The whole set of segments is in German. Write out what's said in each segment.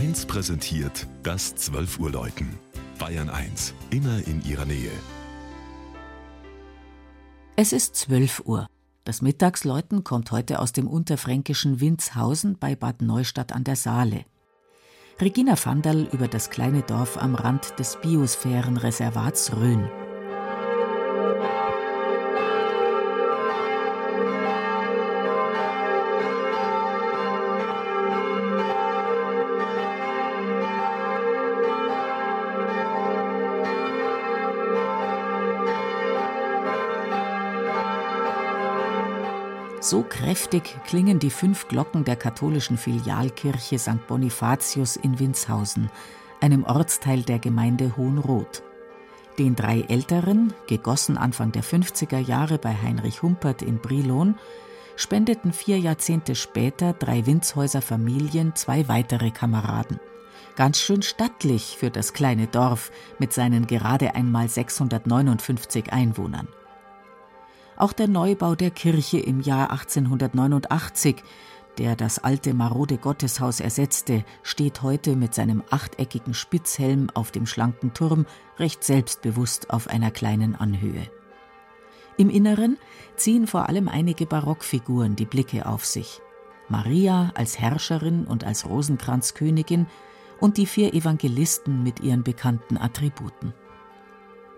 1 präsentiert das 12 Uhr Läuten. Bayern 1, immer in ihrer Nähe. Es ist 12 Uhr. Das Mittagsläuten kommt heute aus dem unterfränkischen Winzhausen bei Bad Neustadt an der Saale. Regina Vandal über das kleine Dorf am Rand des Biosphärenreservats Rhön. So kräftig klingen die fünf Glocken der katholischen Filialkirche St. Bonifatius in Winshausen, einem Ortsteil der Gemeinde Hohenroth. Den drei älteren, gegossen Anfang der 50er Jahre bei Heinrich Humpert in Brilon, spendeten vier Jahrzehnte später drei Winzhäuser Familien zwei weitere Kameraden. Ganz schön stattlich für das kleine Dorf mit seinen gerade einmal 659 Einwohnern. Auch der Neubau der Kirche im Jahr 1889, der das alte marode Gotteshaus ersetzte, steht heute mit seinem achteckigen Spitzhelm auf dem schlanken Turm recht selbstbewusst auf einer kleinen Anhöhe. Im Inneren ziehen vor allem einige Barockfiguren die Blicke auf sich. Maria als Herrscherin und als Rosenkranzkönigin und die vier Evangelisten mit ihren bekannten Attributen.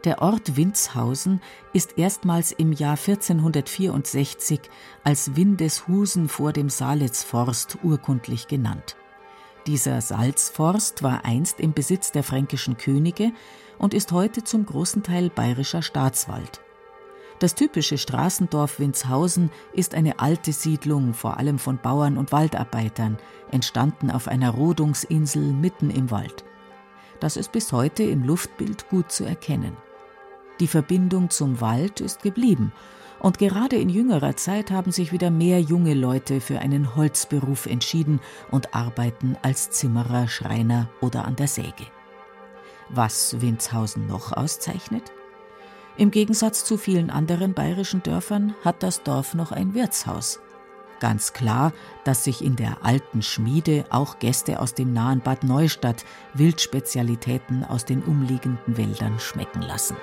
Der Ort Winzhausen ist erstmals im Jahr 1464 als Windeshusen vor dem Salitzforst urkundlich genannt. Dieser Salzforst war einst im Besitz der fränkischen Könige und ist heute zum großen Teil bayerischer Staatswald. Das typische Straßendorf Winzhausen ist eine alte Siedlung, vor allem von Bauern und Waldarbeitern, entstanden auf einer Rodungsinsel mitten im Wald. Das ist bis heute im Luftbild gut zu erkennen. Die Verbindung zum Wald ist geblieben. Und gerade in jüngerer Zeit haben sich wieder mehr junge Leute für einen Holzberuf entschieden und arbeiten als Zimmerer, Schreiner oder an der Säge. Was Winzhausen noch auszeichnet? Im Gegensatz zu vielen anderen bayerischen Dörfern hat das Dorf noch ein Wirtshaus. Ganz klar, dass sich in der alten Schmiede auch Gäste aus dem nahen Bad Neustadt Wildspezialitäten aus den umliegenden Wäldern schmecken lassen.